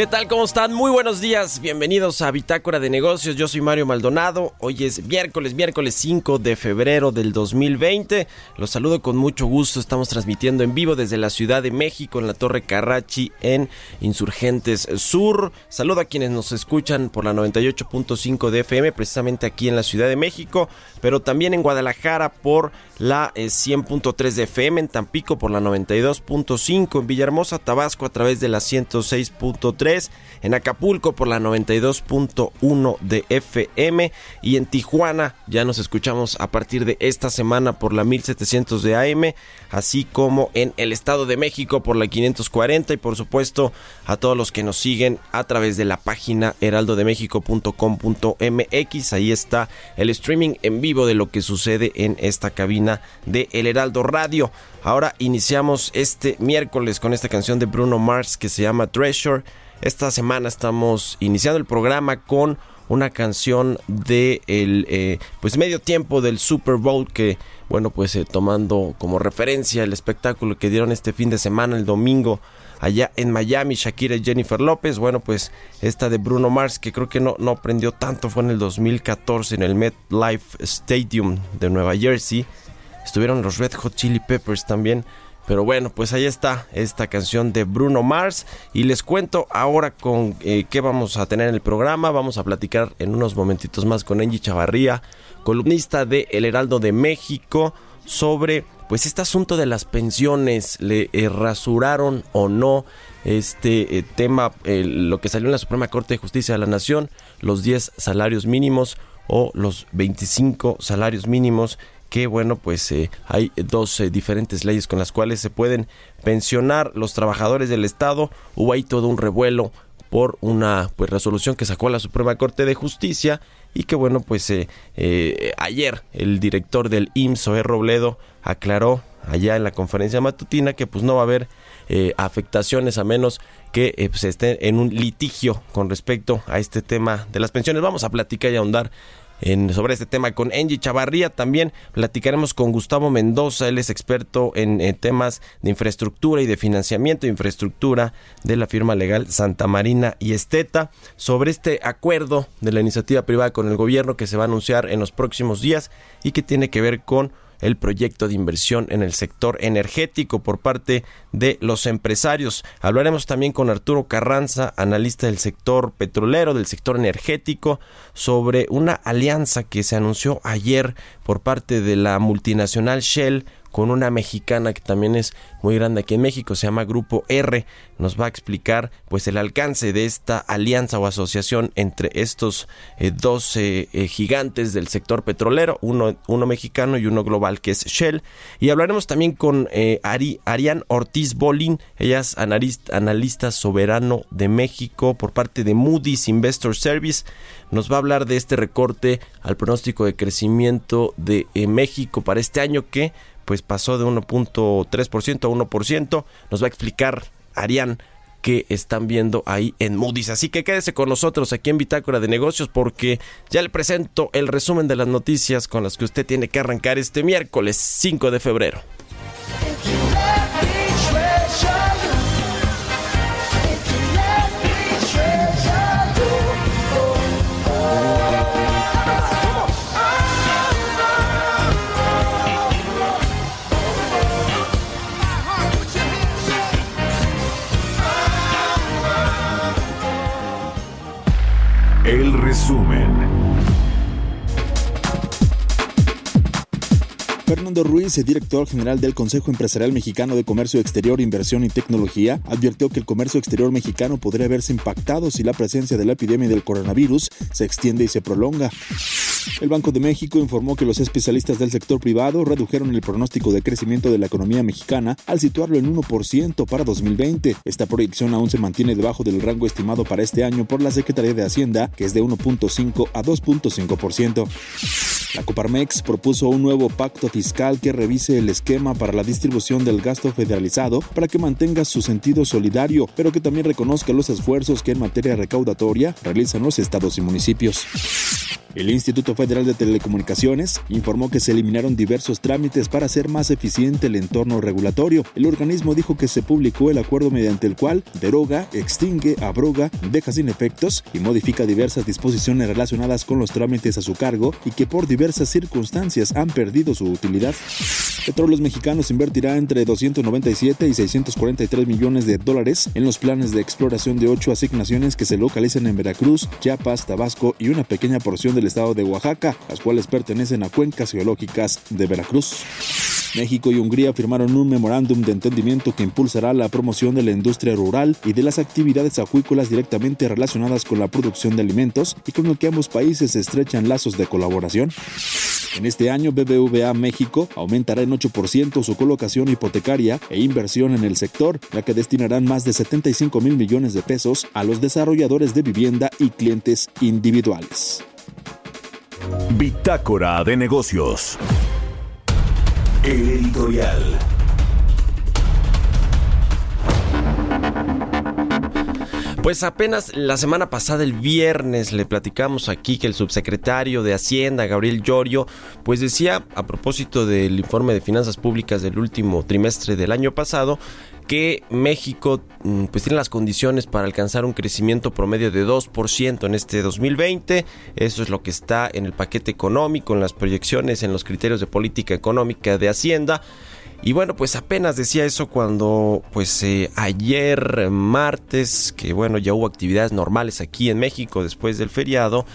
¿Qué tal? ¿Cómo están? Muy buenos días. Bienvenidos a Bitácora de Negocios. Yo soy Mario Maldonado. Hoy es miércoles, miércoles 5 de febrero del 2020. Los saludo con mucho gusto. Estamos transmitiendo en vivo desde la Ciudad de México en la Torre Carrachi en Insurgentes Sur. Saludo a quienes nos escuchan por la 98.5 de FM, precisamente aquí en la Ciudad de México, pero también en Guadalajara por la 100.3 eh, de FM, en Tampico por la 92.5, en Villahermosa, Tabasco a través de la 106.3 en Acapulco por la 92.1 de FM y en Tijuana ya nos escuchamos a partir de esta semana por la 1700 de AM, así como en el Estado de México por la 540 y por supuesto a todos los que nos siguen a través de la página heraldodemexico.com.mx, ahí está el streaming en vivo de lo que sucede en esta cabina de El Heraldo Radio. Ahora iniciamos este miércoles con esta canción de Bruno Mars que se llama Treasure. Esta semana estamos iniciando el programa con una canción de el eh, pues medio tiempo del Super Bowl que bueno pues eh, tomando como referencia el espectáculo que dieron este fin de semana el domingo allá en Miami Shakira y Jennifer López bueno pues esta de Bruno Mars que creo que no no aprendió tanto fue en el 2014 en el MetLife Stadium de Nueva Jersey estuvieron los Red Hot Chili Peppers también pero bueno, pues ahí está esta canción de Bruno Mars. Y les cuento ahora con eh, qué vamos a tener en el programa. Vamos a platicar en unos momentitos más con Angie Chavarría, columnista de El Heraldo de México, sobre pues este asunto de las pensiones. ¿Le eh, rasuraron o no este eh, tema, lo que salió en la Suprema Corte de Justicia de la Nación, los 10 salarios mínimos o los 25 salarios mínimos que bueno pues eh, hay dos eh, diferentes leyes con las cuales se pueden pensionar los trabajadores del Estado. Hubo ahí todo un revuelo por una pues resolución que sacó la Suprema Corte de Justicia y que bueno pues eh, ayer el director del IMSS Oe Robledo aclaró allá en la conferencia matutina que pues no va a haber afectaciones a menos que se pues, esté en un litigio con respecto a este tema de las pensiones. Vamos a platicar y ahondar sobre este tema con Angie Chavarría. También platicaremos con Gustavo Mendoza, él es experto en, temas de infraestructura y de financiamiento de infraestructura de la firma legal Santa Marina y Esteta, sobre este acuerdo de la iniciativa privada con el gobierno que se va a anunciar en los próximos días y que tiene que ver con el proyecto de inversión en el sector energético por parte de los empresarios. Hablaremos también con Arturo Carranza, analista del sector petrolero, del sector energético, sobre una alianza que se anunció ayer por parte de la multinacional Shell con una mexicana que también es muy grande aquí en México, se llama Grupo R, nos va a explicar pues el alcance de esta alianza o asociación entre estos eh, dos eh, eh, gigantes del sector petrolero, uno, uno mexicano y uno global que es Shell. Y hablaremos también con Ari, Arián Ortiz Bolín, ella es analista, analista soberano de México por parte de Moody's Investor Service. Nos va a hablar de este recorte al pronóstico de crecimiento de México para este año que pues pasó de 1.3% a 1%. Nos va a explicar Arián que están viendo ahí en Moody's. Así que quédese con nosotros aquí en Bitácora de Negocios porque ya le presento el resumen de las noticias con las que usted tiene que arrancar este miércoles 5 de febrero. Fernando Ruiz, director general del Consejo Empresarial Mexicano de Comercio Exterior, Inversión y Tecnología, advirtió que el comercio exterior mexicano podría verse impactado si la presencia de la epidemia del coronavirus se extiende y se prolonga. El Banco de México informó que los especialistas del sector privado redujeron el pronóstico de crecimiento de la economía mexicana al situarlo en 1% para 2020. Esta proyección aún se mantiene debajo del rango estimado para este año por la Secretaría de Hacienda, que es de 1.5 a 2.5%. La Coparmex propuso un nuevo pacto fiscal que revise el esquema para la distribución del gasto federalizado para que mantenga su sentido solidario, pero que también reconozca los esfuerzos que en materia recaudatoria realizan los estados y municipios. El Instituto Federal de Telecomunicaciones informó que se eliminaron diversos trámites para hacer más eficiente el entorno regulatorio. El organismo dijo que se publicó el acuerdo mediante el cual deroga, extingue, abroga, deja sin efectos y modifica diversas disposiciones relacionadas con los trámites a su cargo y que por diversas circunstancias han perdido su utilidad. Petróleos Mexicanos invertirá entre 297 y 643 millones de dólares en los planes de exploración de ocho asignaciones que se localizan en Veracruz, Chiapas, Tabasco y una pequeña porción de del estado de Oaxaca, las cuales pertenecen a cuencas geológicas de Veracruz. México y Hungría firmaron un memorándum de entendimiento que impulsará la promoción de la industria rural y de las actividades acuícolas directamente relacionadas con la producción de alimentos y con el que ambos países estrechan lazos de colaboración. En este año, BBVA México aumentará en 8% su colocación hipotecaria e inversión en el sector, ya que destinarán más de 75 mil millones de pesos a los desarrolladores de vivienda y clientes individuales. Bitácora de negocios. Editorial. Pues apenas la semana pasada, el viernes, le platicamos aquí que el subsecretario de Hacienda, Gabriel Llorio, pues decía a propósito del informe de finanzas públicas del último trimestre del año pasado, que México mm, pues tiene las condiciones para alcanzar un crecimiento promedio de 2% en este 2020. Eso es lo que está en el paquete económico, en las proyecciones, en los criterios de política económica de Hacienda. Y bueno, pues apenas decía eso cuando pues eh, ayer martes, que bueno, ya hubo actividades normales aquí en México después del feriado,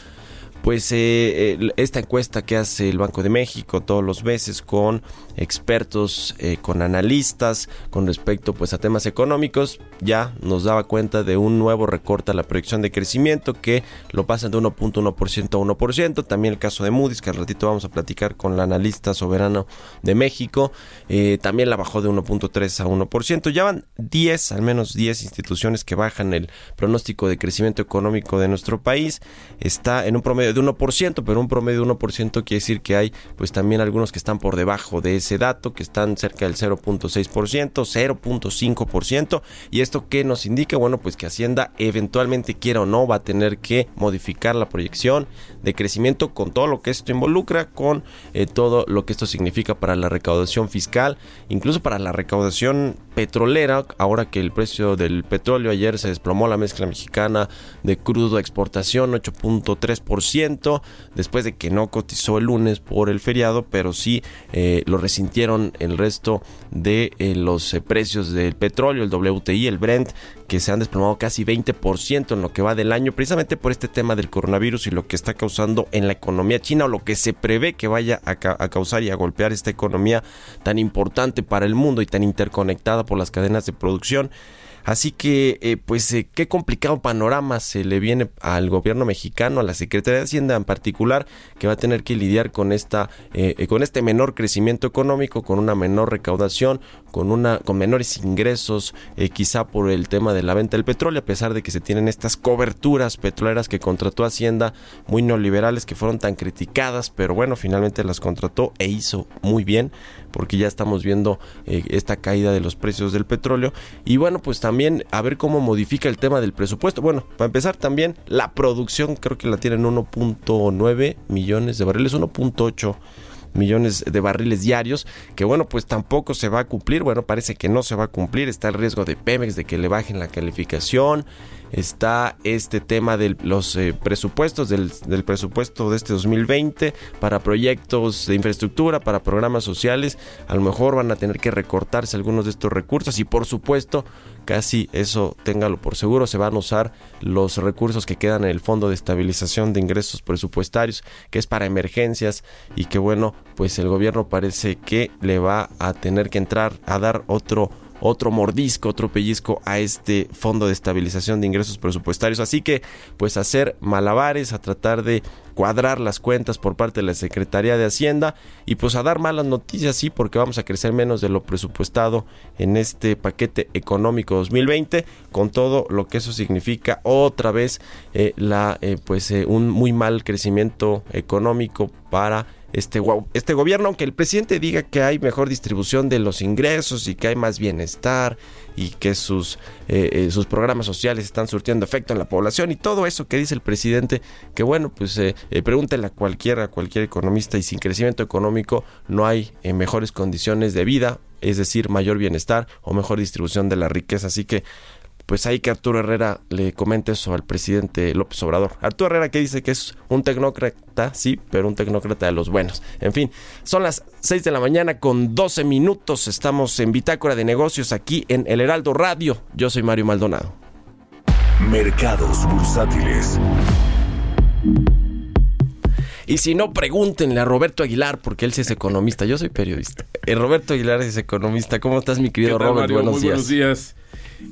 pues eh, esta encuesta que hace el Banco de México todos los meses con expertos, eh, con analistas con respecto pues a temas económicos, ya nos daba cuenta de un nuevo recorte a la proyección de crecimiento que lo pasan de 1.1% a 1%. También el caso de Moody's, que al ratito vamos a platicar con la analista soberano de México, eh, también la bajó de 1.3 a 1%. Ya van 10, al menos 10 instituciones que bajan el pronóstico de crecimiento económico de nuestro país. Está en un promedio de 1%, pero un promedio de 1% quiere decir que hay pues también algunos que están por debajo de ese dato, que están cerca del 0.6%, 0.5%. ¿Y esto qué nos indica? Bueno, pues que Hacienda eventualmente quiera o no va a tener que modificar la proyección de crecimiento con todo lo que esto involucra, con eh, todo lo que esto significa para la recaudación fiscal, incluso para la recaudación petrolera, ahora que el precio del petróleo ayer se desplomó la mezcla mexicana de crudo exportación 8.3%, después de que no cotizó el lunes por el feriado, pero sí eh, lo resintieron el resto de eh, los eh, precios del petróleo, el WTI, el Brent, que se han desplomado casi 20% en lo que va del año, precisamente por este tema del coronavirus y lo que está causando en la economía china o lo que se prevé que vaya a, a causar y a golpear esta economía tan importante para el mundo y tan interconectada por las cadenas de producción. Así que, eh, pues, eh, qué complicado panorama se le viene al gobierno mexicano, a la Secretaría de Hacienda en particular, que va a tener que lidiar con esta, eh, con este menor crecimiento económico, con una menor recaudación, con una, con menores ingresos, quizá por el tema de la venta del petróleo, a pesar de que se tienen estas coberturas petroleras que contrató Hacienda, muy neoliberales, que fueron tan criticadas, pero bueno, finalmente las contrató e hizo muy bien, porque ya estamos viendo esta caída de los precios del petróleo. Y bueno, pues también a ver cómo modifica el tema del presupuesto. Bueno, para empezar también la producción creo que la tienen 1.9 millones de barriles, 1.8 millones de barriles diarios, que bueno, pues tampoco se va a cumplir, bueno, parece que no se va a cumplir, está el riesgo de Pemex de que le bajen la calificación, está este tema de los eh, presupuestos, del, del, presupuesto de este 2020 para proyectos de infraestructura, para programas sociales, a lo mejor van a tener que recortarse algunos de estos recursos y por supuesto casi eso téngalo por seguro, se van a usar los recursos que quedan en el Fondo de Estabilización de Ingresos Presupuestarios, que es para emergencias y que bueno, pues el gobierno parece que le va a tener que entrar a dar otro otro mordisco, otro pellizco a este fondo de estabilización de ingresos presupuestarios. Así que, pues hacer malabares, a tratar de cuadrar las cuentas por parte de la Secretaría de Hacienda y pues a dar malas noticias, sí, porque vamos a crecer menos de lo presupuestado en este paquete económico 2020, con todo lo que eso significa otra vez eh, la, eh, pues eh, un muy mal crecimiento económico para este, este gobierno, aunque el presidente diga que hay mejor distribución de los ingresos y que hay más bienestar y que sus, eh, eh, sus programas sociales están surtiendo efecto en la población y todo eso que dice el presidente, que bueno, pues eh, eh a cualquiera, a cualquier economista y sin crecimiento económico no hay mejores condiciones de vida, es decir, mayor bienestar o mejor distribución de la riqueza. Así que pues ahí que Arturo Herrera le comente eso al presidente López Obrador. Arturo Herrera que dice que es un tecnócrata, sí, pero un tecnócrata de los buenos. En fin, son las 6 de la mañana con 12 minutos. Estamos en Bitácora de Negocios aquí en El Heraldo Radio. Yo soy Mario Maldonado. Mercados bursátiles. Y si no, pregúntenle a Roberto Aguilar, porque él sí es economista. Yo soy periodista. El eh, Roberto Aguilar es economista. ¿Cómo estás, mi querido Robert? Mario? Buenos Muy días. Buenos días.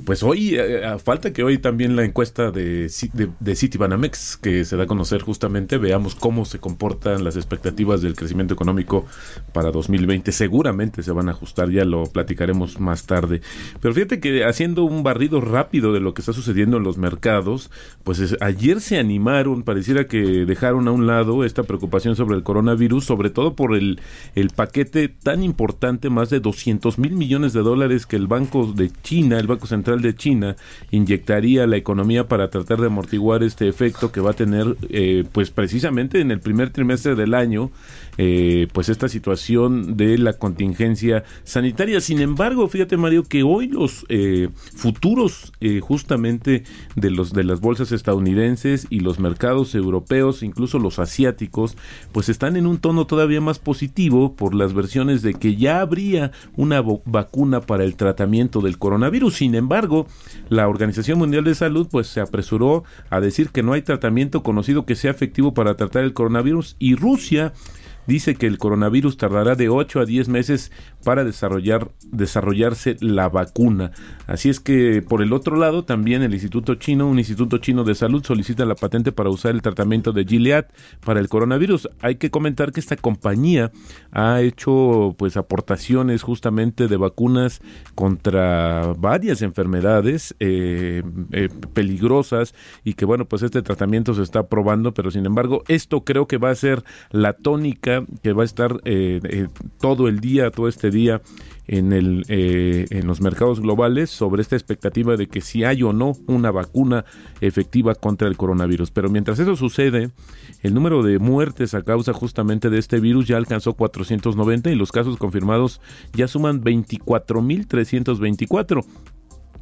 Pues hoy, eh, a falta que hoy también la encuesta de, de, de Citibanamex, que se da a conocer justamente, veamos cómo se comportan las expectativas del crecimiento económico para 2020. Seguramente se van a ajustar, ya lo platicaremos más tarde. Pero fíjate que haciendo un barrido rápido de lo que está sucediendo en los mercados, pues es, ayer se animaron, pareciera que dejaron a un lado esta preocupación sobre el coronavirus, sobre todo por el, el paquete tan importante, más de 200 mil millones de dólares que el Banco de China, el Banco Central de China inyectaría la economía para tratar de amortiguar este efecto que va a tener eh, pues precisamente en el primer trimestre del año eh, pues esta situación de la contingencia sanitaria. Sin embargo, fíjate Mario que hoy los eh, futuros eh, justamente de los de las bolsas estadounidenses y los mercados europeos, incluso los asiáticos, pues están en un tono todavía más positivo por las versiones de que ya habría una vacuna para el tratamiento del coronavirus. Sin embargo, la Organización Mundial de Salud pues se apresuró a decir que no hay tratamiento conocido que sea efectivo para tratar el coronavirus y Rusia dice que el coronavirus tardará de 8 a 10 meses para desarrollar, desarrollarse la vacuna. Así es que, por el otro lado, también el Instituto Chino, un Instituto Chino de Salud, solicita la patente para usar el tratamiento de Gilead para el coronavirus. Hay que comentar que esta compañía ha hecho pues aportaciones justamente de vacunas contra varias enfermedades eh, eh, peligrosas y que bueno, pues este tratamiento se está probando, pero sin embargo, esto creo que va a ser la tónica que va a estar eh, eh, todo el día, todo este día en, eh, en los mercados globales sobre esta expectativa de que si hay o no una vacuna efectiva contra el coronavirus. Pero mientras eso sucede, el número de muertes a causa justamente de este virus ya alcanzó 490 y los casos confirmados ya suman 24.324.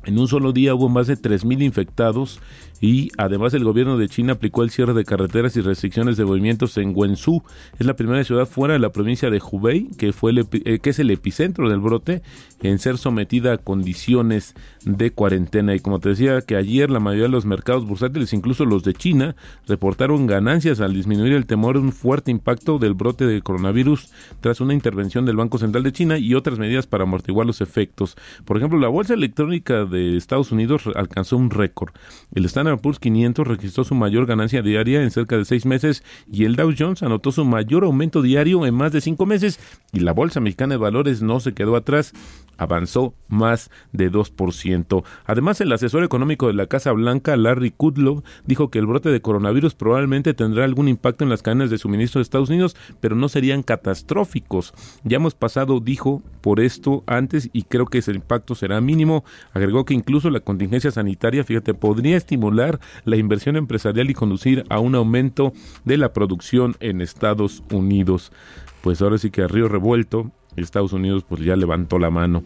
En un solo día hubo más de 3.000 infectados y además el gobierno de China aplicó el cierre de carreteras y restricciones de movimientos en Wenzhou. Es la primera ciudad fuera de la provincia de Hubei, que, fue el, eh, que es el epicentro del brote, en ser sometida a condiciones de cuarentena. Y como te decía, que ayer la mayoría de los mercados bursátiles, incluso los de China, reportaron ganancias al disminuir el temor de un fuerte impacto del brote de coronavirus tras una intervención del Banco Central de China y otras medidas para amortiguar los efectos. Por ejemplo, la bolsa electrónica de Estados Unidos alcanzó un récord. El Standard Poor's 500 registró su mayor ganancia diaria en cerca de seis meses y el Dow Jones anotó su mayor aumento diario en más de cinco meses y la Bolsa Mexicana de Valores no se quedó atrás, avanzó más de 2%. Además, el asesor económico de la Casa Blanca, Larry Kudlow, dijo que el brote de coronavirus probablemente tendrá algún impacto en las cadenas de suministro de Estados Unidos, pero no serían catastróficos. Ya hemos pasado, dijo, por esto antes y creo que ese impacto será mínimo. Agregó que incluso la contingencia sanitaria, fíjate, podría estimular la inversión empresarial y conducir a un aumento de la producción en Estados Unidos. pues ahora sí que a río revuelto, Estados Unidos pues ya levantó la mano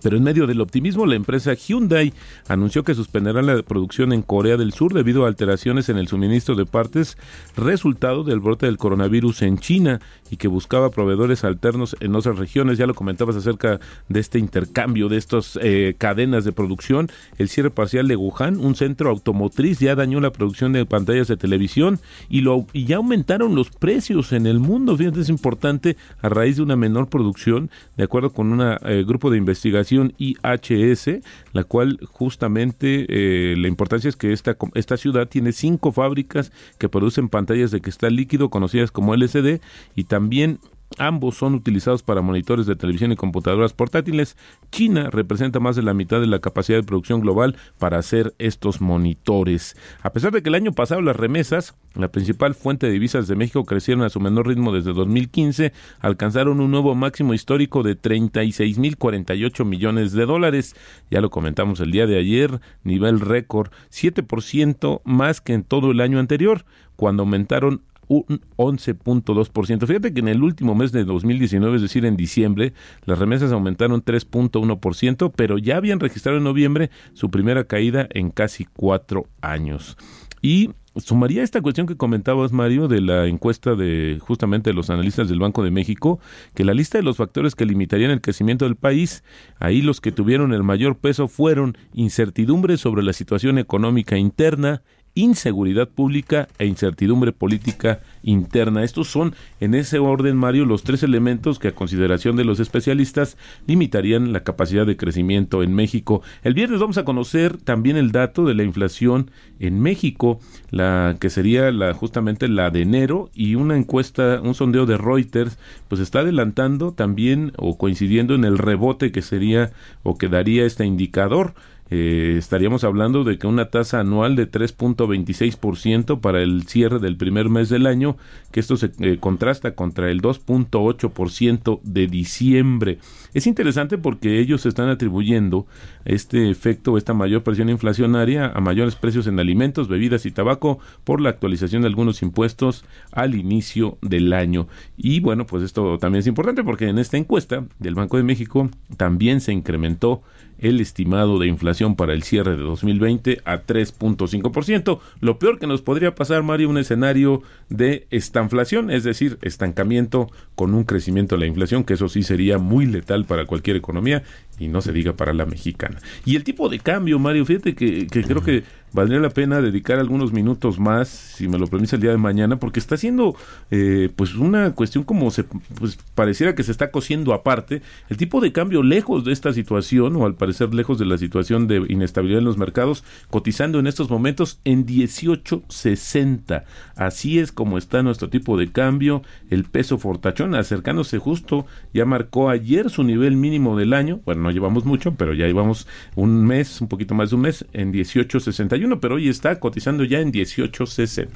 pero en medio del optimismo, la empresa Hyundai anunció que suspenderá la producción en Corea del Sur debido a alteraciones en el suministro de partes resultado del brote del coronavirus en China y que buscaba proveedores alternos en otras regiones. Ya lo comentabas acerca de este intercambio, de estas eh, cadenas de producción. El cierre parcial de Wuhan, un centro automotriz, ya dañó la producción de pantallas de televisión y, lo, y ya aumentaron los precios en el mundo. Fíjate, es importante a raíz de una menor producción, de acuerdo con un eh, grupo de investigación IHS, la cual justamente eh, la importancia es que esta, esta ciudad tiene cinco fábricas que producen pantallas de cristal líquido conocidas como LCD y también Ambos son utilizados para monitores de televisión y computadoras portátiles. China representa más de la mitad de la capacidad de producción global para hacer estos monitores. A pesar de que el año pasado las remesas, la principal fuente de divisas de México, crecieron a su menor ritmo desde 2015, alcanzaron un nuevo máximo histórico de 36.048 millones de dólares. Ya lo comentamos el día de ayer, nivel récord, 7% más que en todo el año anterior, cuando aumentaron un 11.2%. Fíjate que en el último mes de 2019, es decir, en diciembre, las remesas aumentaron 3.1%, pero ya habían registrado en noviembre su primera caída en casi cuatro años. Y sumaría esta cuestión que comentabas, Mario, de la encuesta de justamente los analistas del Banco de México, que la lista de los factores que limitarían el crecimiento del país, ahí los que tuvieron el mayor peso fueron incertidumbre sobre la situación económica interna, inseguridad pública e incertidumbre política interna. Estos son, en ese orden, Mario, los tres elementos que a consideración de los especialistas limitarían la capacidad de crecimiento en México. El viernes vamos a conocer también el dato de la inflación en México, la que sería la justamente la de enero y una encuesta, un sondeo de Reuters, pues está adelantando también o coincidiendo en el rebote que sería o que daría este indicador. Eh, estaríamos hablando de que una tasa anual de 3.26% para el cierre del primer mes del año, que esto se eh, contrasta contra el 2.8% de diciembre. Es interesante porque ellos están atribuyendo este efecto, esta mayor presión inflacionaria a mayores precios en alimentos, bebidas y tabaco por la actualización de algunos impuestos al inicio del año. Y bueno, pues esto también es importante porque en esta encuesta del Banco de México también se incrementó el estimado de inflación para el cierre de 2020 a 3.5%. Lo peor que nos podría pasar, Mario, un escenario de estanflación, es decir, estancamiento con un crecimiento de la inflación, que eso sí sería muy letal para cualquier economía y no se diga para la mexicana. Y el tipo de cambio, Mario, fíjate que, que creo que valdría la pena dedicar algunos minutos más, si me lo permite el día de mañana, porque está siendo eh, pues una cuestión como se pues pareciera que se está cosiendo aparte. El tipo de cambio lejos de esta situación, o al parecer lejos de la situación de inestabilidad en los mercados, cotizando en estos momentos en 18.60. Así es como está nuestro tipo de cambio. El peso fortachón acercándose justo, ya marcó ayer su nivel mínimo del año. Bueno, no llevamos mucho, pero ya llevamos un mes, un poquito más de un mes, en 18.61 pero hoy está cotizando ya en 18.60.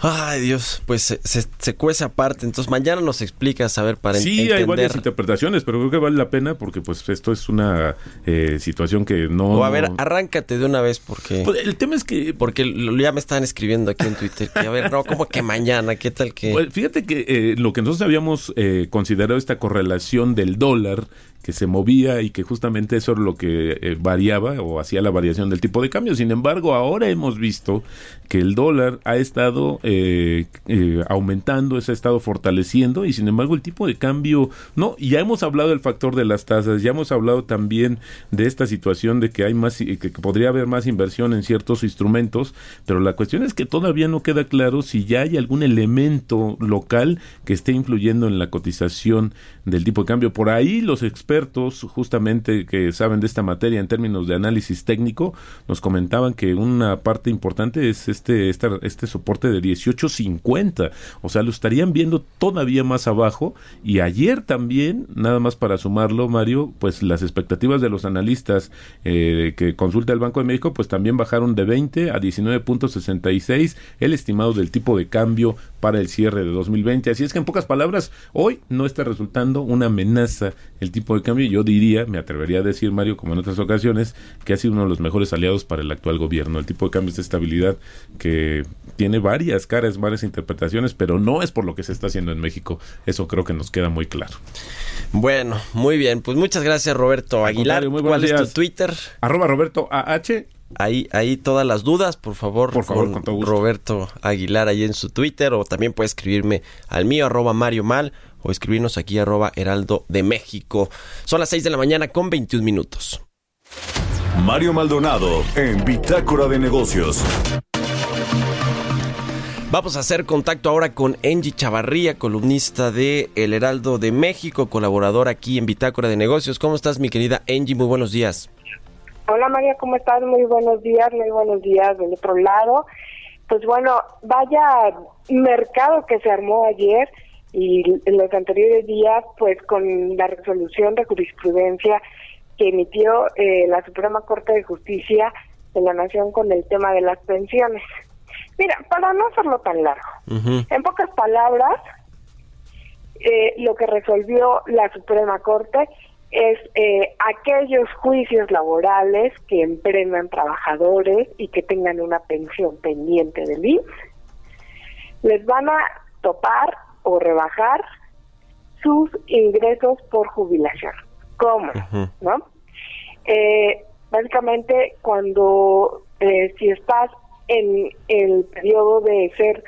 Ay, Dios, pues se, se, cuece aparte. Entonces, mañana nos explicas, a ver, para sí, entender. hay varias interpretaciones, pero creo que vale la pena porque, pues, esto es una eh, situación que no... O a ver, arráncate de una vez porque... Pues, el tema es que... Porque ya me están escribiendo aquí en Twitter que, a ver, no, como que mañana, ¿qué tal que...? Pues, fíjate que eh, lo que nosotros habíamos eh, considerado esta correlación del dólar que se movía y que justamente eso era lo que eh, variaba o hacía la variación del tipo de cambio. Sin embargo, ahora hemos visto que el dólar ha estado eh, eh, aumentando, se ha estado fortaleciendo y sin embargo el tipo de cambio no. Ya hemos hablado del factor de las tasas, ya hemos hablado también de esta situación de que hay más, que podría haber más inversión en ciertos instrumentos, pero la cuestión es que todavía no queda claro si ya hay algún elemento local que esté influyendo en la cotización del tipo de cambio. Por ahí los expertos, justamente que saben de esta materia en términos de análisis técnico, nos comentaban que una parte importante es este, este, este soporte de 18.50. O sea, lo estarían viendo todavía más abajo. Y ayer también, nada más para sumarlo, Mario, pues las expectativas de los analistas eh, que consulta el Banco de México, pues también bajaron de 20 a 19.66 el estimado del tipo de cambio para el cierre de 2020. Así es que en pocas palabras, hoy no está resultando una amenaza el tipo de cambio. Yo diría, me atrevería a decir, Mario, como en otras ocasiones, que ha sido uno de los mejores aliados para el actual gobierno. El tipo de cambio es de estabilidad que tiene varias caras, varias interpretaciones, pero no es por lo que se está haciendo en México. Eso creo que nos queda muy claro. Bueno, muy bien. Pues muchas gracias, Roberto Aguilar. ¿Cuál es tu Twitter? Arroba Roberto AH. Ahí, ahí todas las dudas, por favor, por favor con, Roberto Aguilar ahí en su Twitter o también puede escribirme al mío arroba Mario Mal o escribirnos aquí arroba Heraldo de México. Son las 6 de la mañana con 21 minutos. Mario Maldonado en Bitácora de Negocios. Vamos a hacer contacto ahora con Angie Chavarría, columnista de El Heraldo de México, colaborador aquí en Bitácora de Negocios. ¿Cómo estás, mi querida Angie? Muy buenos días. Hola María, ¿cómo estás? Muy buenos días, muy buenos días del otro lado. Pues bueno, vaya mercado que se armó ayer y en los anteriores días, pues con la resolución de jurisprudencia que emitió eh, la Suprema Corte de Justicia de la Nación con el tema de las pensiones. Mira, para no hacerlo tan largo, en pocas palabras, eh, lo que resolvió la Suprema Corte es eh, aquellos juicios laborales que emprendan trabajadores y que tengan una pensión pendiente del IMSS, les van a topar o rebajar sus ingresos por jubilación. ¿Cómo? ¿No? Eh, básicamente, cuando eh, si estás en el periodo de ser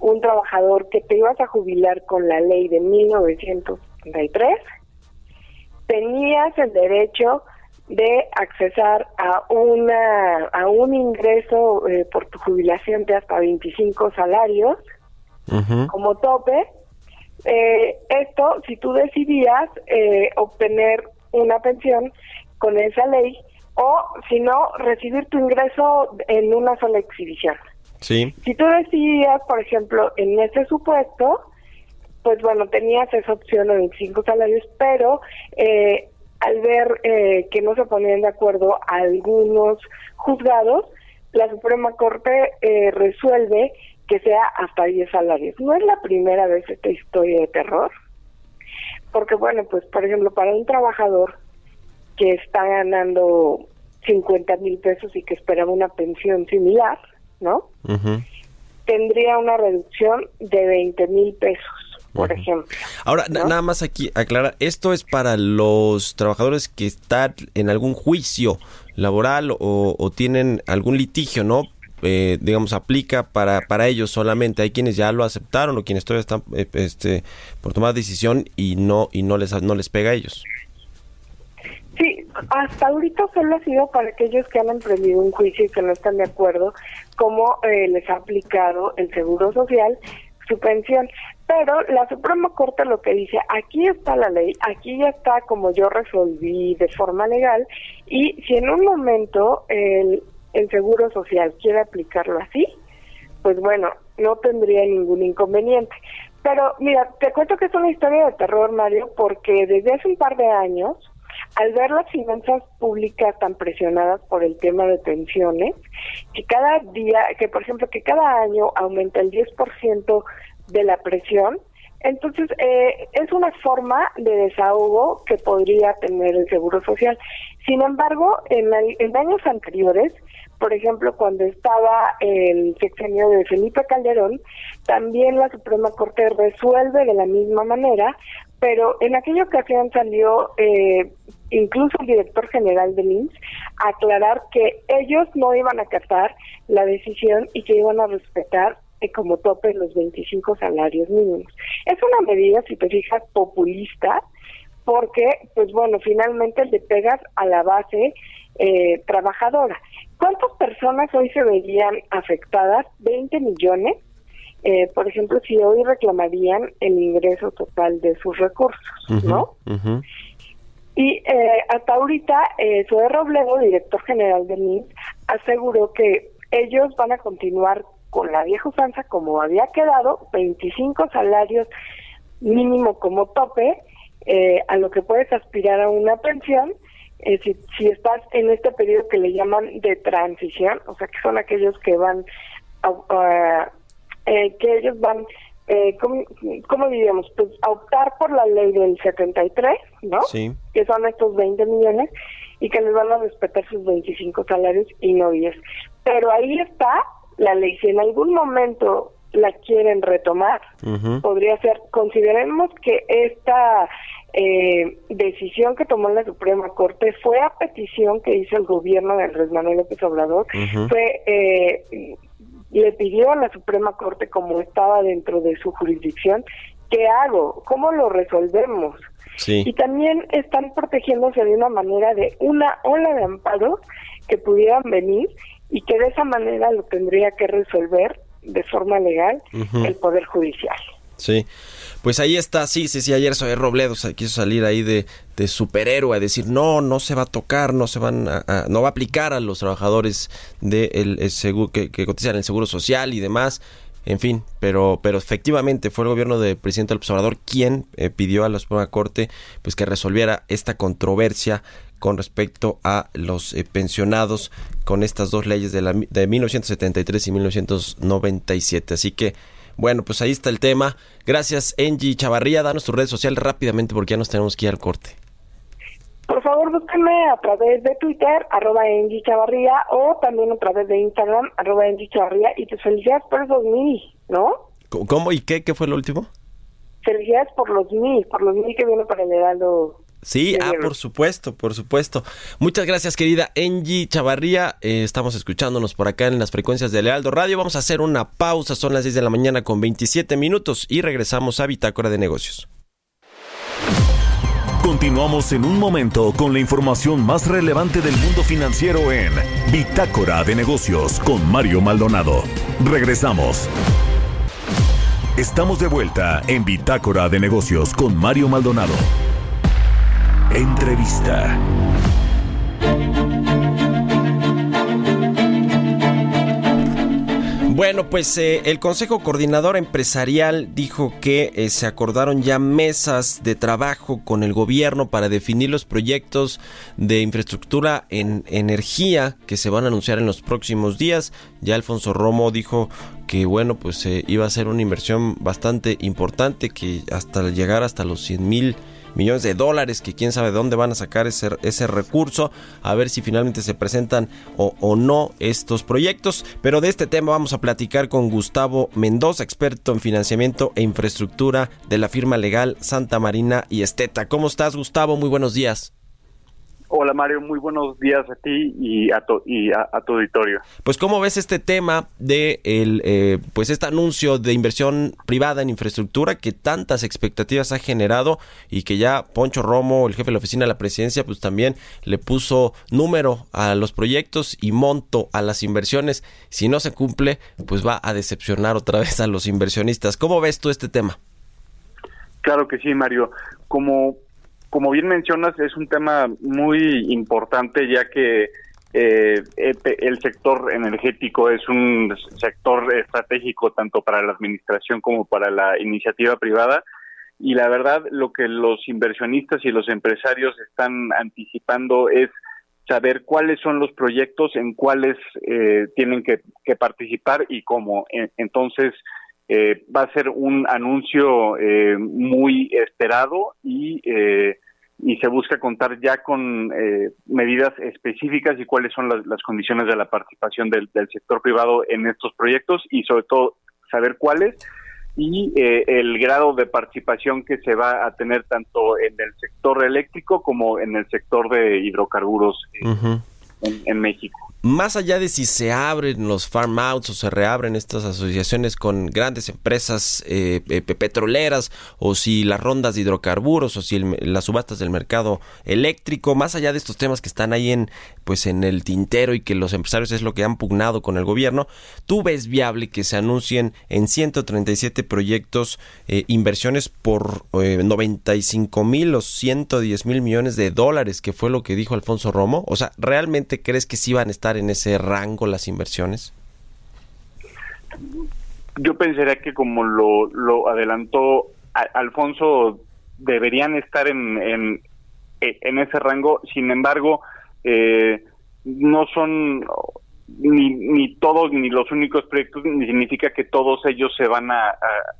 un trabajador que te ibas a jubilar con la ley de 1933, tenías el derecho de accesar a una a un ingreso eh, por tu jubilación de hasta 25 salarios como tope. Eh, esto, si tú decidías eh, obtener una pensión con esa ley o, si no, recibir tu ingreso en una sola exhibición. Sí. Si tú decidías, por ejemplo, en ese supuesto, pues bueno, tenías esa opción de 25 salarios, pero eh, al ver eh, que no se ponían de acuerdo algunos juzgados, la Suprema Corte eh, resuelve que sea hasta 10 salarios. No es la primera vez esta historia de terror, porque bueno, pues por ejemplo, para un trabajador que está ganando 50 mil pesos y que esperaba una pensión similar, ¿no? Tendría una reducción de 20 mil pesos por ejemplo. Ahora, nada más aquí aclarar, esto es para los trabajadores que están en algún juicio laboral o, tienen algún litigio, ¿no? Eh, digamos, aplica para, para ellos solamente. Hay quienes ya lo aceptaron o quienes todavía están eh, este, por tomar decisión y no, y no les, no les pega a ellos. Sí, hasta ahorita solo ha sido para aquellos que han emprendido un juicio y que no están de acuerdo cómo eh, les ha aplicado el Seguro Social su pensión. Pero la Suprema Corte lo que dice, aquí está la ley, aquí ya está como yo resolví de forma legal, y si en un momento el, el Seguro Social quiere aplicarlo así, pues bueno, no tendría ningún inconveniente. Pero mira, te cuento que es una historia de terror, Mario, porque desde hace un par de años, al ver las finanzas públicas tan presionadas por el tema de pensiones, que cada día, que por ejemplo, que cada año aumenta el 10% de la presión. Entonces, eh, es una forma de desahogo que podría tener el Seguro Social. Sin embargo, en, en años anteriores, por ejemplo, cuando estaba el sexenio de Felipe Calderón, también la Suprema Corte resuelve de la misma manera, pero en aquella ocasión salió eh, incluso el director general del INSS a aclarar que ellos no iban a acatar la decisión y que iban a respetar como tope los 25 salarios mínimos. Es una medida, si te fijas, populista, porque, pues bueno, finalmente le pegas a la base eh, trabajadora. ¿Cuántas personas hoy se verían afectadas? 20 millones. Eh, por ejemplo, si hoy reclamarían el ingreso total de sus recursos, ¿no? Y eh, hasta ahorita, eh, Zoe Robledo, director general del MINS, aseguró que ellos van a continuar con la vieja usanza como había quedado, 25 salarios mínimo como tope, eh, a lo que puedes aspirar a una pensión, eh, si, si, estás en este periodo que le llaman de transición, o sea que son aquellos que van, eh, que ellos van eh, ¿cómo, diríamos? Pues optar por la ley del 73, ¿no? Sí. Que son estos 20 millones y que les van a respetar sus 25 salarios y no 10. Pero ahí está la ley. Si en algún momento la quieren retomar, podría ser, consideremos que esta eh, decisión que tomó la Suprema Corte fue a petición que hizo el gobierno de Andrés Manuel López Obrador, fue eh, le pidió a la Suprema Corte, como estaba dentro de su jurisdicción, ¿qué hago? ¿Cómo lo resolvemos? Y también están protegiéndose de una manera de una ola de amparo que pudieran venir y que de esa manera lo tendría que resolver de forma legal el Poder Judicial. Sí, pues ahí está, sí, sí, sí, ayer Soy Robledo quiso salir ahí de, de, superhéroe a decir, no, no se va a tocar, no se van a, no va a aplicar a los trabajadores de el, seguro, que, cotizan el Seguro Social y demás, en fin, pero, pero efectivamente fue el gobierno del presidente López Obrador quien eh, pidió a la Suprema Corte pues que resolviera esta controversia con respecto a los eh, pensionados con estas dos leyes de, la, de 1973 y 1997. Así que bueno, pues ahí está el tema. Gracias, Angie Chavarría. Danos tu red social rápidamente porque ya nos tenemos que ir al corte. Por favor, búsquenme a través de Twitter, arroba Angie Chavarría, o también a través de Instagram, arroba Angie Chavarría. Y te felicidades por esos mil, ¿no? ¿Cómo y qué? ¿Qué fue lo último? Felicidades por los mil, por los mil que vienen para el Heraldo Sí, ah, por supuesto, por supuesto. Muchas gracias, querida Angie Chavarría. Eh, estamos escuchándonos por acá en las frecuencias de Lealdo Radio. Vamos a hacer una pausa, son las 10 de la mañana con 27 minutos y regresamos a Bitácora de Negocios. Continuamos en un momento con la información más relevante del mundo financiero en Bitácora de Negocios con Mario Maldonado. Regresamos. Estamos de vuelta en Bitácora de Negocios con Mario Maldonado. Entrevista. Bueno, pues eh, el Consejo Coordinador Empresarial dijo que eh, se acordaron ya mesas de trabajo con el gobierno para definir los proyectos de infraestructura en energía que se van a anunciar en los próximos días. Ya Alfonso Romo dijo que bueno, pues eh, iba a ser una inversión bastante importante que hasta llegar hasta los 100 mil millones de dólares que quién sabe de dónde van a sacar ese, ese recurso, a ver si finalmente se presentan o, o no estos proyectos. Pero de este tema vamos a platicar con Gustavo Mendoza, experto en financiamiento e infraestructura de la firma legal Santa Marina y Esteta. ¿Cómo estás, Gustavo? Muy buenos días. Hola Mario, muy buenos días a ti y a tu, y a, tu auditorio. Pues cómo ves este tema de el, eh, pues este anuncio de inversión privada en infraestructura que tantas expectativas ha generado y que ya Poncho Romo, el jefe de la oficina de la presidencia, pues también le puso número a los proyectos y monto a las inversiones. Si no se cumple, pues va a decepcionar otra vez a los inversionistas. ¿Cómo ves tú este tema? Claro que sí, Mario. Como como bien mencionas, es un tema muy importante ya que eh, el sector energético es un sector estratégico tanto para la administración como para la iniciativa privada y la verdad lo que los inversionistas y los empresarios están anticipando es saber cuáles son los proyectos en cuáles eh, tienen que, participar y cómo. Entonces, eh, va a ser un anuncio muy esperado y y se busca contar ya con eh, medidas específicas y cuáles son las, condiciones de la participación del, sector privado en estos proyectos y sobre todo saber cuáles y eh, el grado de participación que se va a tener tanto en el sector eléctrico como en el sector de hidrocarburos eh, en México más allá de si se abren los farm outs o se reabren estas asociaciones con grandes empresas eh, petroleras o si las rondas de hidrocarburos o si las subastas del mercado eléctrico, más allá de estos temas que están ahí en pues en el tintero y que los empresarios es lo que han pugnado con el gobierno, tú ves viable que se anuncien en 137 proyectos eh, inversiones por 95 eh, mil o 110 mil millones de dólares, que fue lo que dijo Alfonso Romo, o sea, ¿realmente crees que sí van a estar en ese rango las inversiones? Yo pensaría que como lo, lo adelantó Alfonso, deberían estar en, en, en ese rango, sin embargo, eh, no son ni, ni todos, ni los únicos proyectos, ni significa que todos ellos se van a,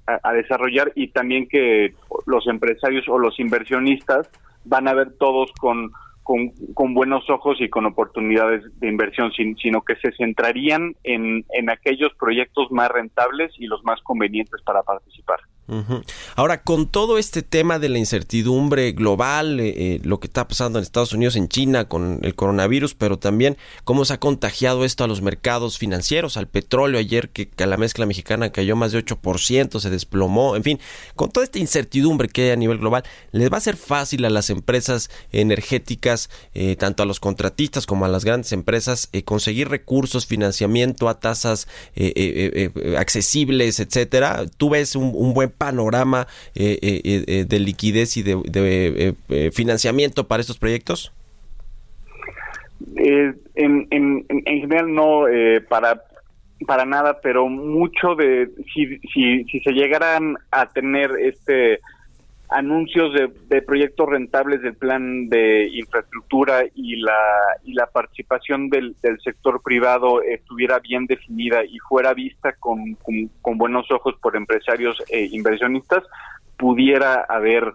a, desarrollar y también que los empresarios o los inversionistas van a ver todos con, con, con buenos ojos y con oportunidades de inversión, sino que se centrarían en, en aquellos proyectos más rentables y los más convenientes para participar. Ahora, con todo este tema de la incertidumbre global, eh, eh, lo que está pasando en Estados Unidos, en China, con el coronavirus, pero también cómo se ha contagiado esto a los mercados financieros, al petróleo ayer que, la mezcla mexicana cayó más de 8%, se desplomó, en fin, con toda esta incertidumbre que hay a nivel global, les va a ser fácil a las empresas energéticas, eh, tanto a los contratistas como a las grandes empresas, conseguir recursos, financiamiento a tasas accesibles, etcétera. Tú ves un, un buen panorama eh, eh, eh, de liquidez y de, financiamiento para estos proyectos? En, en, general no para para nada, pero mucho de si, si, si se llegaran a tener este anuncios de, proyectos rentables del plan de infraestructura y la y la participación del, del sector privado estuviera bien definida y fuera vista con, con, buenos ojos por empresarios e inversionistas, pudiera haber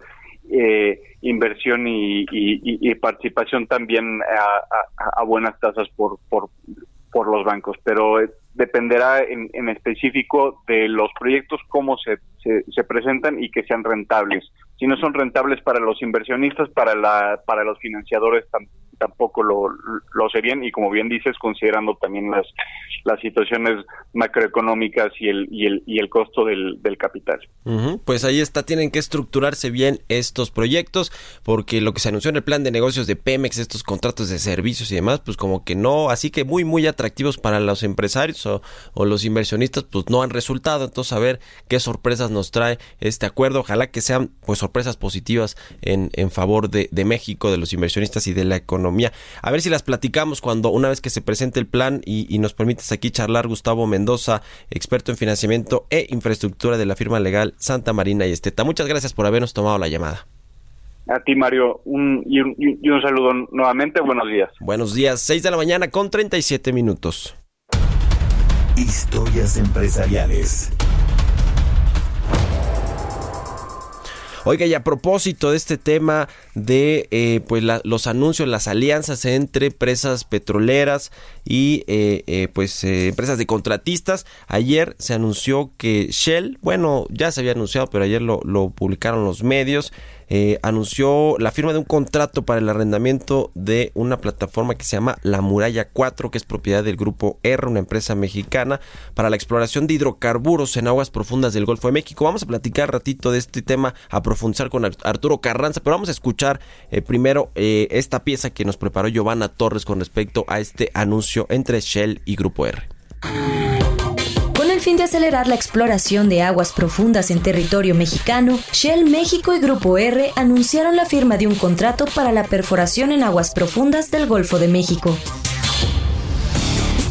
eh, inversión y, participación también a, a, buenas tasas por, por, por los bancos, pero dependerá en, en específico de los proyectos, cómo se, se, presentan y que sean rentables. Si no son rentables para los inversionistas, para, la, para los financiadores tampoco lo, lo serían y como bien dices, considerando también las, las situaciones macroeconómicas y el, y el, y el costo del, del capital. Pues ahí está, tienen que estructurarse bien estos proyectos porque lo que se anunció en el plan de negocios de Pemex, estos contratos de servicios y demás, pues como que no, así que muy, muy atractivos para los empresarios o, o los inversionistas, pues no han resultado. Entonces, a ver qué sorpresas nos trae este acuerdo. Ojalá que sean pues sorpresas positivas en, en favor de, de México, de los inversionistas y de la economía a ver si las platicamos cuando una vez que se presente el plan y, nos permites aquí charlar Gustavo Mendoza, experto en financiamiento e infraestructura de la firma legal Santa Marina y Esteta. Muchas gracias por habernos tomado la llamada. A ti, Mario, un, y, un, y un saludo nuevamente. Buenos días. Buenos días, 6 de la mañana con 37 minutos. Historias empresariales. Oiga, y a propósito de este tema de eh, pues los anuncios, las alianzas entre empresas petroleras y eh, eh, pues empresas de contratistas, ayer se anunció que Shell, bueno, ya se había anunciado, pero ayer lo publicaron los medios, eh, anunció la firma de un contrato para el arrendamiento de una plataforma que se llama La Muralla 4, que es propiedad del grupo R, una empresa mexicana, para la exploración de hidrocarburos en aguas profundas del Golfo de México. Vamos a platicar ratito de este tema, a profundizar con Arturo Carranza, pero vamos a escuchar eh, primero eh, esta pieza que nos preparó Giovanna Torres con respecto a este anuncio entre Shell y Grupo R fin de acelerar la exploración de aguas profundas en territorio mexicano, Shell México y Grupo R anunciaron la firma de un contrato para la perforación en aguas profundas del Golfo de México.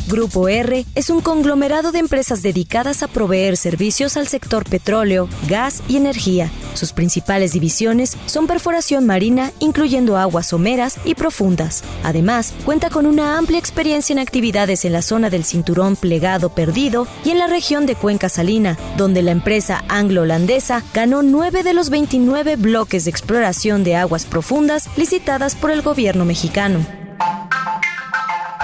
Grupo R es un conglomerado de empresas dedicadas a proveer servicios al sector petróleo, gas y energía. Sus principales divisiones son perforación marina, incluyendo aguas someras y profundas. Además, cuenta con una amplia experiencia en actividades en la zona del cinturón plegado perdido y en la región de Cuenca Salina, donde la empresa anglo-holandesa ganó nueve de los 29 bloques de exploración de aguas profundas licitadas por el gobierno mexicano.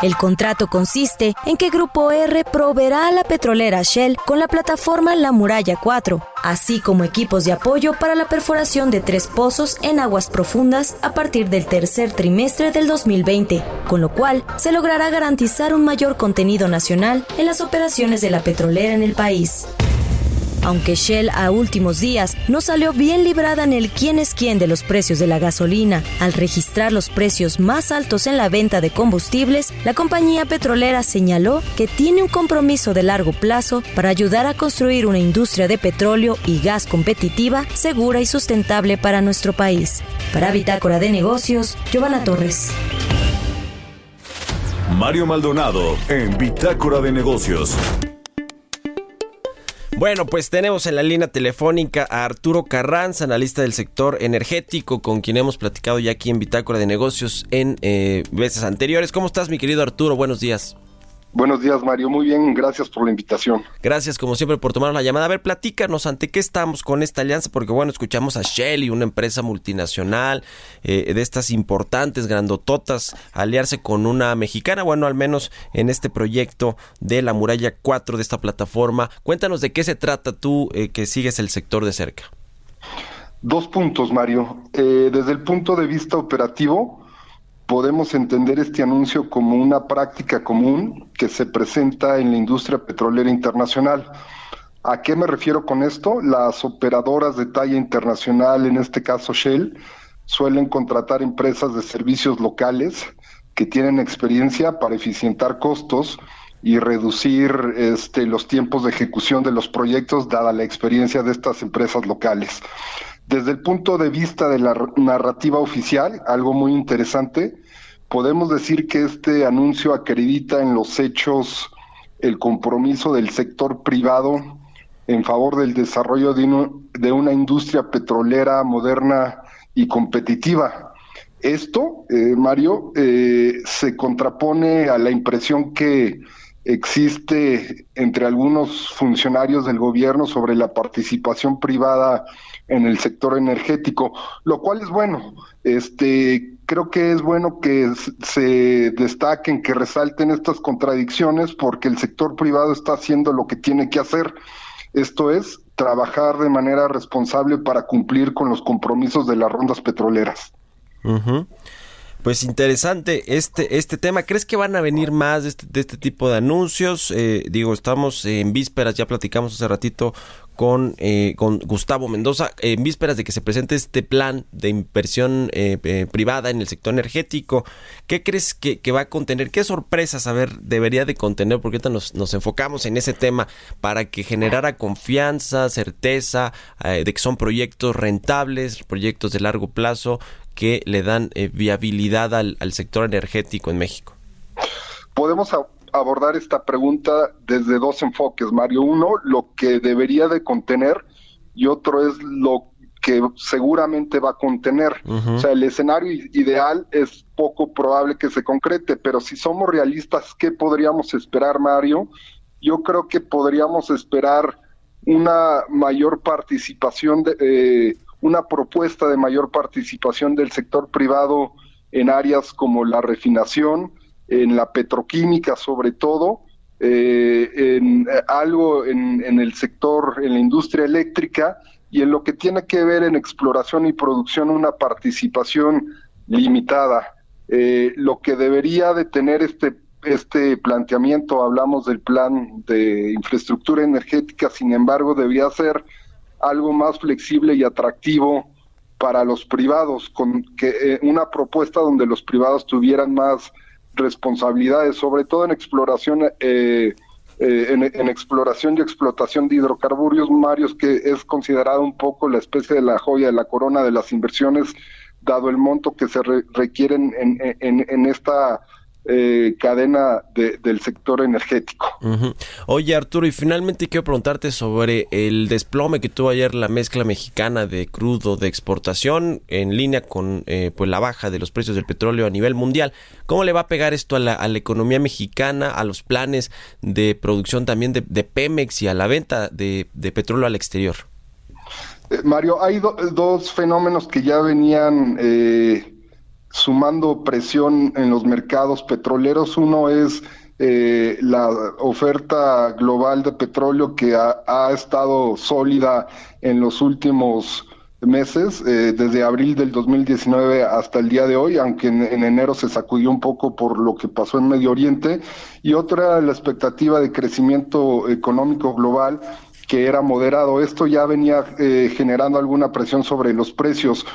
El contrato consiste en que Grupo R proveerá a la petrolera Shell con la plataforma La Muralla 4, así como equipos de apoyo para la perforación de tres pozos en aguas profundas a partir del tercer trimestre del 2020, con lo cual se logrará garantizar un mayor contenido nacional en las operaciones de la petrolera en el país. Aunque Shell a últimos días no salió bien librada en el quién es quién de los precios de la gasolina, al registrar los precios más altos en la venta de combustibles, la compañía petrolera señaló que tiene un compromiso de largo plazo para ayudar a construir una industria de petróleo y gas competitiva, segura y sustentable para nuestro país. Para Bitácora de Negocios, Giovanna Torres. Mario Maldonado en Bitácora de Negocios. Bueno, pues tenemos en la línea telefónica a Arturo Carranza, analista del sector energético, con quien hemos platicado ya aquí en Bitácora de Negocios en eh, veces anteriores. ¿Cómo estás, mi querido Arturo? Buenos días. Buenos días, Mario. Muy bien, gracias por la invitación. Gracias, como siempre, por tomar la llamada. A ver, platícanos, ¿ante qué estamos con esta alianza? Porque, bueno, escuchamos a Shell y una empresa multinacional eh, de estas importantes, grandototas, aliarse con una mexicana, bueno, al menos en este proyecto de la Muralla 4 de esta plataforma. Cuéntanos de qué se trata tú, eh, que sigues el sector de cerca. Dos puntos, Mario. Eh, desde el punto de vista operativo, podemos entender este anuncio como una práctica común que se presenta en la industria petrolera internacional. ¿A qué me refiero con esto? Las operadoras de talla internacional, en este caso Shell, suelen contratar empresas de servicios locales que tienen experiencia para eficientar costos y reducir este, los tiempos de ejecución de los proyectos, dada la experiencia de estas empresas locales. Desde el punto de vista de la narrativa oficial, algo muy interesante, podemos decir que este anuncio acredita en los hechos el compromiso del sector privado en favor del desarrollo de, una industria petrolera moderna y competitiva. Esto, eh, Mario, eh, se contrapone a la impresión que existe entre algunos funcionarios del gobierno sobre la participación privada en el sector energético, lo cual es bueno. Este, creo que es bueno que se destaquen, que resalten estas contradicciones, porque el sector privado está haciendo lo que tiene que hacer. Esto es trabajar de manera responsable para cumplir con los compromisos de las rondas petroleras. Pues interesante este, este tema. ¿Crees que van a venir más de este, este tipo de anuncios? Eh, digo, estamos en vísperas, ya platicamos hace ratito con, eh, con Gustavo Mendoza, en vísperas de que se presente este plan de inversión eh, privada en el sector energético. ¿Qué crees que, va a contener? ¿Qué sorpresas, a debería de contener? Porque ahorita nos, nos enfocamos en ese tema para que generara confianza, certeza de que son proyectos rentables, proyectos de largo plazo que le dan eh, viabilidad al, sector energético en México? Podemos abordar esta pregunta desde dos enfoques, Mario. Uno, lo que debería de contener y otro es lo que seguramente va a contener. O sea, el escenario ideal es poco probable que se concrete, pero si somos realistas, ¿qué podríamos esperar, Mario? Yo creo que podríamos esperar una mayor participación de, eh, una propuesta de mayor participación del sector privado en áreas como la refinación, en la petroquímica sobre todo, eh, en eh, algo en, el sector, en la industria eléctrica y en lo que tiene que ver en exploración y producción una participación limitada. Eh, lo que debería de tener este este planteamiento, hablamos del plan de infraestructura energética, sin embargo, debía ser algo más flexible y atractivo para los privados, con que eh, una propuesta donde los privados tuvieran más responsabilidades, sobre todo en exploración, eh, eh, en, exploración y explotación de hidrocarburos, Marios, que es considerado un poco la especie de la joya de la corona de las inversiones, dado el monto que se requieren en, en, en esta eh, cadena del sector energético. Oye Arturo, y finalmente quiero preguntarte sobre el desplome que tuvo ayer la mezcla mexicana de crudo de exportación en línea con eh, pues la baja de los precios del petróleo a nivel mundial. ¿Cómo le va a pegar esto a la, economía mexicana, a los planes de producción también de, Pemex y a la venta de, petróleo al exterior? Eh, Mario, hay dos fenómenos que ya venían eh, sumando presión en los mercados petroleros. Uno es eh, la oferta global de petróleo que ha, estado sólida en los últimos meses, eh, desde abril del 2019 hasta el día de hoy, aunque en, enero se sacudió un poco por lo que pasó en Medio Oriente, y otra la expectativa de crecimiento económico global que era moderado. Esto ya venía eh, generando alguna presión sobre los precios.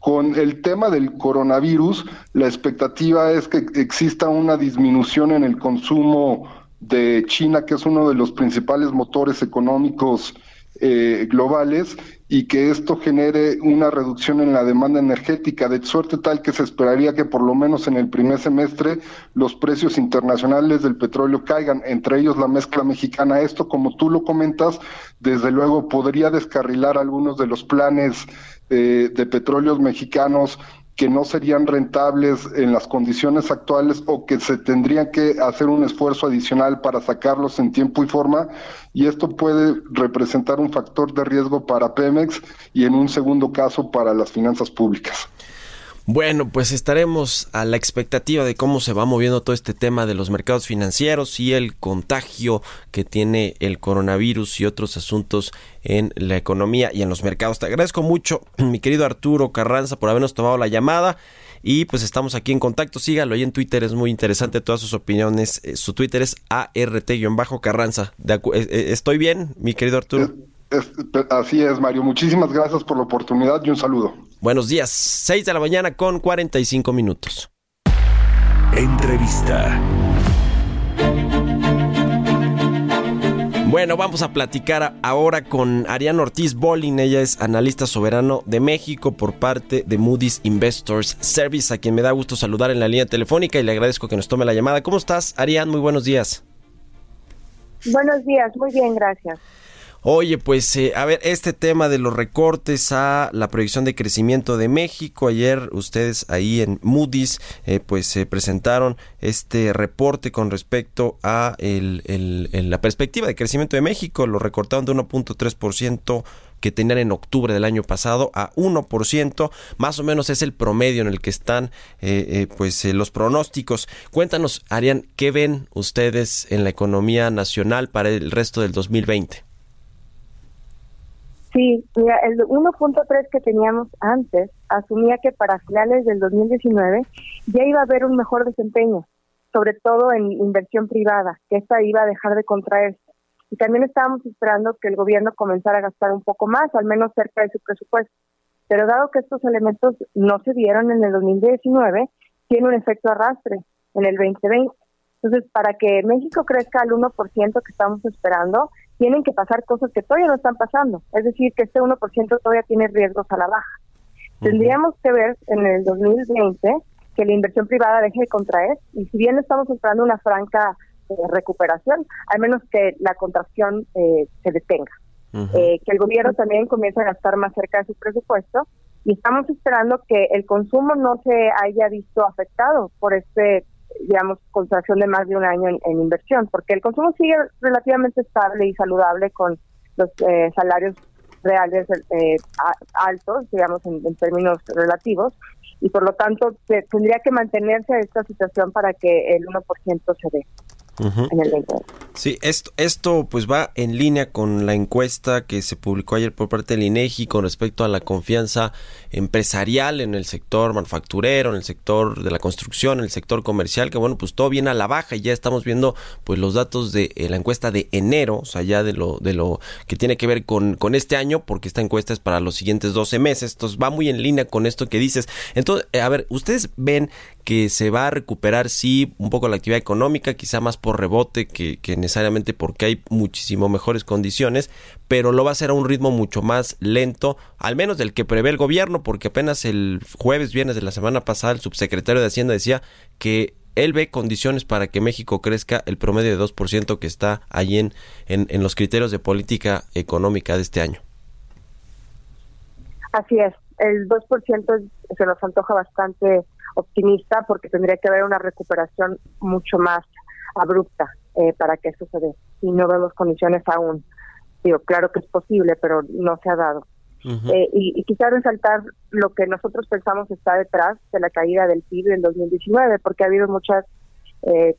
Con el tema del coronavirus, la expectativa es que exista una disminución en el consumo de China, que es uno de los principales motores económicos eh, globales, y que esto genere una reducción en la demanda energética, de suerte tal que se esperaría que por lo menos en el primer semestre los precios internacionales del petróleo caigan, entre ellos la mezcla mexicana. Esto, como tú lo comentas, desde luego podría descarrilar algunos de los planes eh, de petróleos mexicanos que no serían rentables en las condiciones actuales o que se tendrían que hacer un esfuerzo adicional para sacarlos en tiempo y forma y esto puede representar un factor de riesgo para Pemex y en un segundo caso para las finanzas públicas. Bueno, pues estaremos a la expectativa de cómo se va moviendo todo este tema de los mercados financieros y el contagio que tiene el coronavirus y otros asuntos en la economía y en los mercados. Te agradezco mucho, mi querido Arturo Carranza, por habernos tomado la llamada. Y pues estamos aquí en contacto. Sígalo ahí en Twitter, es muy interesante todas sus opiniones. Eh, su Twitter es ART-Carranza. Eh, eh, ¿Estoy bien, mi querido Arturo? Así es, Mario. Muchísimas gracias por la oportunidad y un saludo. Buenos días, 6 de la mañana con 45 minutos. Entrevista. Bueno, vamos a platicar ahora con Ariana Ortiz Bolin. Ella es analista soberano de México por parte de Moody's Investors Service, a quien me da gusto saludar en la línea telefónica y le agradezco que nos tome la llamada. ¿Cómo estás, Ariane? Muy buenos días. Buenos días, muy bien, gracias. Oye, pues eh, a ver, este tema de los recortes a la proyección de crecimiento de México, ayer ustedes ahí en Moody's eh, pues se presentaron este reporte con respecto a la perspectiva de crecimiento de México, lo recortaron de 1.3% que tenían en octubre del año pasado a 1%, más o menos es el promedio en el que están eh, pues los pronósticos. Cuéntanos, Arián, ¿qué ven ustedes en la economía nacional para el resto del 2020? Sí, mira, el 1.3 que teníamos antes asumía que para finales del 2019 ya iba a haber un mejor desempeño, sobre todo en inversión privada, que esta iba a dejar de contraerse. Y también estábamos esperando que el gobierno comenzara a gastar un poco más, al menos cerca de su presupuesto. Pero dado que estos elementos no se dieron en el 2019, tiene un efecto arrastre en el 2020. Entonces, para que México crezca al 1% que estamos esperando, tienen que pasar cosas que todavía no están pasando. Es decir, que este 1% todavía tiene riesgos a la baja. Tendríamos que ver en el 2020 que la inversión privada deje de contraer y si bien estamos esperando una franca eh, recuperación, al menos que la contracción eh, se detenga. Eh, que el gobierno también comience a gastar más cerca de su presupuesto y estamos esperando que el consumo no se haya visto afectado por este digamos, contracción de más de un año en, inversión, porque el consumo sigue relativamente estable y saludable con los eh, salarios reales eh, altos, digamos, en, términos relativos, y por lo tanto tendría que mantenerse esta situación para que el 1% se dé en el Sí, esto, esto pues va en línea con la encuesta que se publicó ayer por parte del INEGI con respecto a la confianza empresarial en el sector manufacturero, en el sector de la construcción, en el sector comercial, que bueno, pues todo viene a la baja y ya estamos viendo pues los datos de eh, la encuesta de enero, o sea, ya de lo, de lo que tiene que ver con, con este año, porque esta encuesta es para los siguientes 12 meses, entonces va muy en línea con esto que dices. Entonces, eh, a ver, ustedes ven que se va a recuperar, sí, un poco la actividad económica, quizá más por rebote que, necesariamente porque hay muchísimo mejores condiciones, pero lo va a hacer a un ritmo mucho más lento, al menos del que prevé el gobierno, porque apenas el jueves, viernes de la semana pasada, el subsecretario de Hacienda decía que él ve condiciones para que México crezca el promedio de 2% que está ahí en, en, en los criterios de política económica de este año. Así es, el 2% se nos antoja bastante optimista porque tendría que haber una recuperación mucho más abrupta eh, para que eso se dé. Y no vemos condiciones aún. Digo, claro que es posible, pero no se ha dado. eh, y, y, quisiera resaltar lo que nosotros pensamos está detrás de la caída del PIB en 2019, porque ha habido muchas, eh,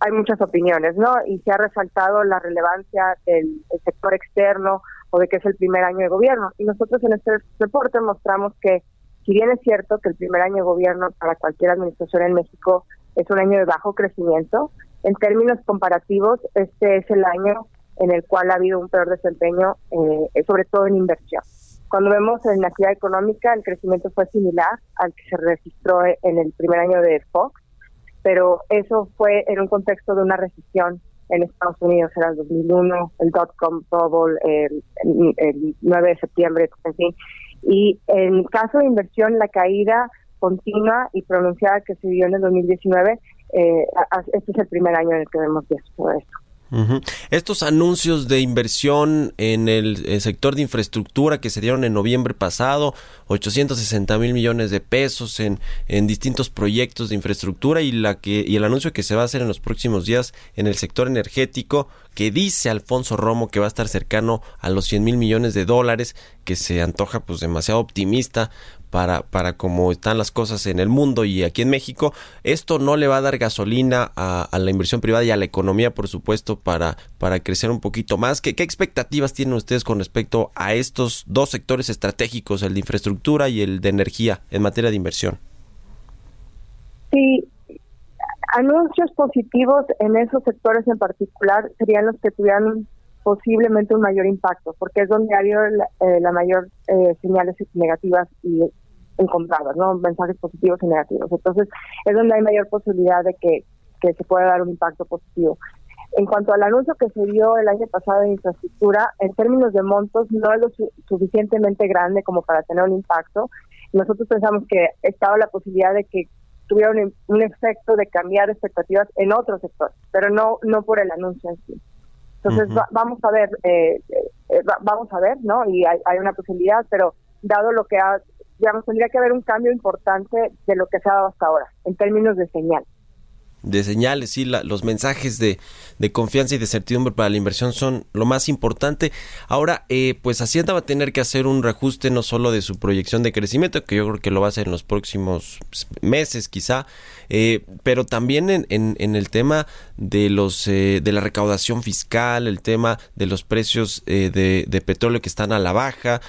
hay muchas opiniones, ¿no? Y se ha resaltado la relevancia del sector externo o de que es el primer año de gobierno. Y nosotros en este reporte mostramos que si bien es cierto que el primer año de gobierno para cualquier administración en México es un año de bajo crecimiento, en términos comparativos, este es el año en el cual ha habido un peor desempeño, eh, sobre todo en inversión. Cuando vemos en la actividad económica, el crecimiento fue similar al que se registró en el primer año de Fox, pero eso fue en un contexto de una recesión en Estados Unidos, era el 2001, el dot-com bubble, el, el 9 de septiembre, y en caso de inversión, la caída continua y pronunciada que se vio en el 2019, eh, este es el primer año en el que vemos todo esto. Estos anuncios de inversión en el, sector de infraestructura que se dieron en noviembre pasado, 860 mil millones de pesos en, en distintos proyectos de infraestructura y, la que, y el anuncio que se va a hacer en los próximos días en el sector energético, que dice Alfonso Romo que va a estar cercano a los 100 mil millones de dólares, que se antoja pues demasiado optimista para, para cómo están las cosas en el mundo y aquí en México, esto no le va a dar gasolina a, la inversión privada y a la economía, por supuesto, para, para crecer un poquito más. ¿Qué, ¿Qué expectativas tienen ustedes con respecto a estos dos sectores estratégicos, el de infraestructura y el de energía, en materia de inversión? Sí, anuncios positivos en esos sectores en particular serían los que tuvieran posiblemente un mayor impacto, porque es donde hay la, eh, la mayor eh, señales negativas y encontradas, ¿no? Mensajes positivos y negativos. Entonces, es donde hay mayor posibilidad de que, se pueda dar un impacto positivo. En cuanto al anuncio que se dio el año pasado de infraestructura, en términos de montos, no es lo suficientemente grande como para tener un impacto. Nosotros pensamos que estaba la posibilidad de que tuviera un, efecto de cambiar expectativas en otros sectores, pero no no por el anuncio en sí. Entonces, vamos a ver, eh, eh, vamos a ver, ¿no? Y hay, hay una posibilidad, pero dado lo que ha digamos, tendría que haber un cambio importante de lo que se ha dado hasta ahora, en términos de señal. De señales, sí, los mensajes de, de, confianza y de certidumbre para la inversión son lo más importante. Ahora, eh, pues Hacienda va a tener que hacer un reajuste no solo de su proyección de crecimiento, que yo creo que lo va a hacer en los próximos meses quizá, eh, pero también en, en, el tema de los eh, de la recaudación fiscal, el tema de los precios eh, de, de, petróleo que están a la baja,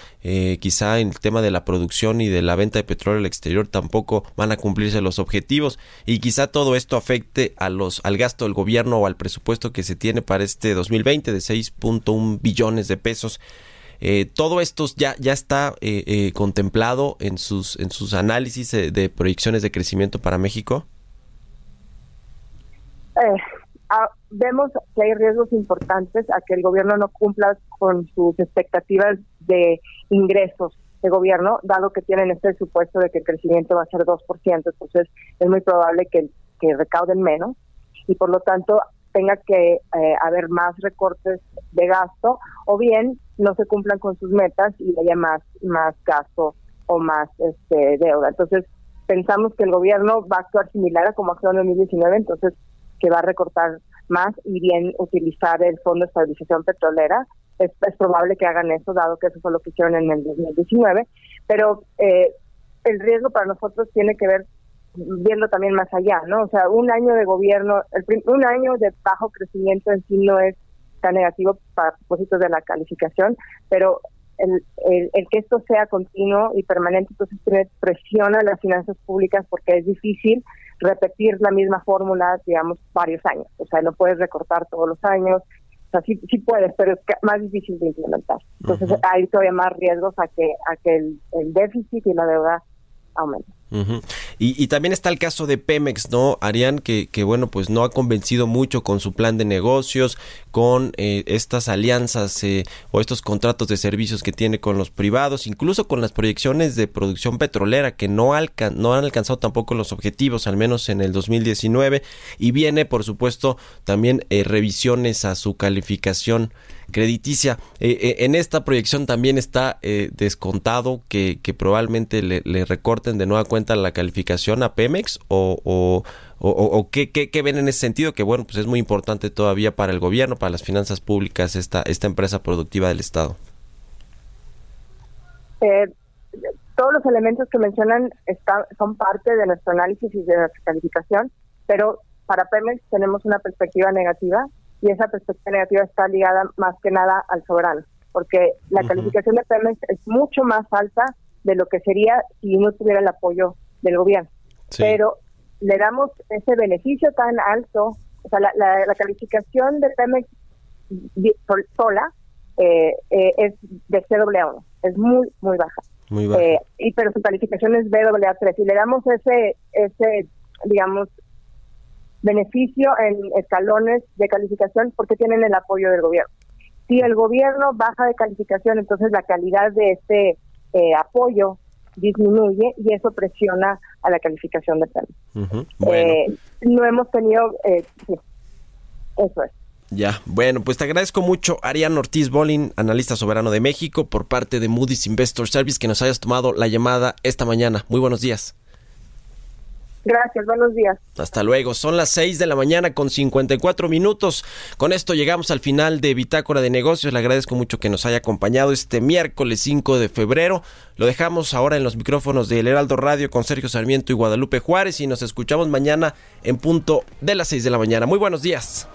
quizá en el tema de la producción y de la venta de petróleo al exterior tampoco van a cumplirse los objetivos y quizá todo esto afecte a los al gasto del gobierno o al presupuesto que se tiene para este 2020 de 6.1 billones de pesos. Eh, todo esto ya, ya está eh, eh, contemplado en sus, en sus análisis de proyecciones de crecimiento para México. Ah, vemos que hay riesgos importantes a que el gobierno no cumpla con sus expectativas de ingresos de gobierno, dado que tienen este supuesto de que el crecimiento va a ser 2%, entonces es muy probable que, recauden menos y por lo tanto tenga que haber más recortes de gasto o bien no se cumplan con sus metas y haya más, más gasto o más este, deuda. Entonces, pensamos que el gobierno va a actuar similar a como actuó en 2019, entonces que va a recortar más y bien utilizar el Fondo de Estabilización Petrolera. Es, probable que hagan eso, dado que eso fue lo que hicieron en el 2019, pero eh, el riesgo para nosotros tiene que ver viendo también más allá, ¿no? O sea, un año de gobierno, el, un año de bajo crecimiento en sí no es negativo para propósitos de la calificación, pero el, el, que esto sea continuo y permanente, entonces presiona las finanzas públicas porque es difícil repetir la misma fórmula, digamos, varios años. O sea, no puedes recortar todos los años. O sea, sí, sí puedes, pero es más difícil de implementar. Entonces, hay todavía más riesgos a que, a que el, el déficit y la deuda aumenten y, también está el caso de Pemex, ¿no, Arián? Que, que, bueno, pues no ha convencido mucho con su plan de negocios, con eh, estas alianzas eh, o estos contratos de servicios que tiene con los privados, incluso con las proyecciones de producción petrolera que no, alcan no han alcanzado tampoco los objetivos, al menos en el 2019. Y viene, por supuesto, también eh, revisiones a su calificación crediticia. Eh, eh, en esta proyección también está eh, descontado que, probablemente le, recorten de nueva cuenta la calificación a Pemex o, o, qué, ven en ese sentido, que bueno, pues es muy importante todavía para el gobierno, para las finanzas públicas, esta, esta empresa productiva del Estado. todos los elementos que mencionan está, son parte de nuestro análisis y de nuestra calificación, pero para Pemex tenemos una perspectiva negativa y esa perspectiva negativa está ligada más que nada al soberano, porque la calificación de Pemex es mucho más alta de lo que sería si no tuviera el apoyo del gobierno. Pero le damos ese beneficio tan alto, o sea, la, calificación de Pemex sola eh, eh, es de CAA1, es muy, muy baja. Muy baja. Eh, y pero su calificación es BAA3 y le damos ese, ese digamos, beneficio en escalones de calificación porque tienen el apoyo del gobierno. Si el gobierno baja de calificación, entonces la calidad de este eh, apoyo disminuye y eso presiona a la calificación de PEM. Eh, no hemos tenido, eh, eso es. Ya, bueno, pues te agradezco mucho, Arián Ortiz Bolin, analista soberano de México, por parte de Moody's Investor Service, que nos hayas tomado la llamada esta mañana. Muy buenos días. Gracias, buenos días. Hasta luego. Son las 6 de la mañana con 54 minutos. Con esto llegamos al final de Bitácora de Negocios. Le agradezco mucho que nos haya acompañado este miércoles 5 de febrero. Lo dejamos ahora en los micrófonos de El Heraldo Radio con Sergio Sarmiento y Guadalupe Juárez y nos escuchamos mañana en punto de las 6 de la mañana. Muy buenos días.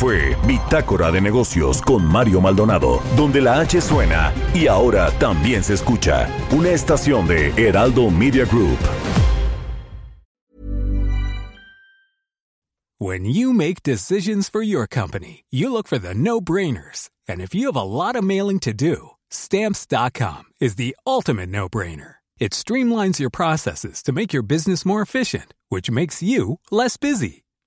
Fue Bitácora de Negocios con Mario Maldonado, donde la H suena y ahora también se escucha. Una estación de Heraldo Media Group. When you make decisions for your company, you look for the no-brainers. And if you have a lot of mailing to do, stamps.com is the ultimate no-brainer. It streamlines your processes to make your business more efficient, which makes you less busy.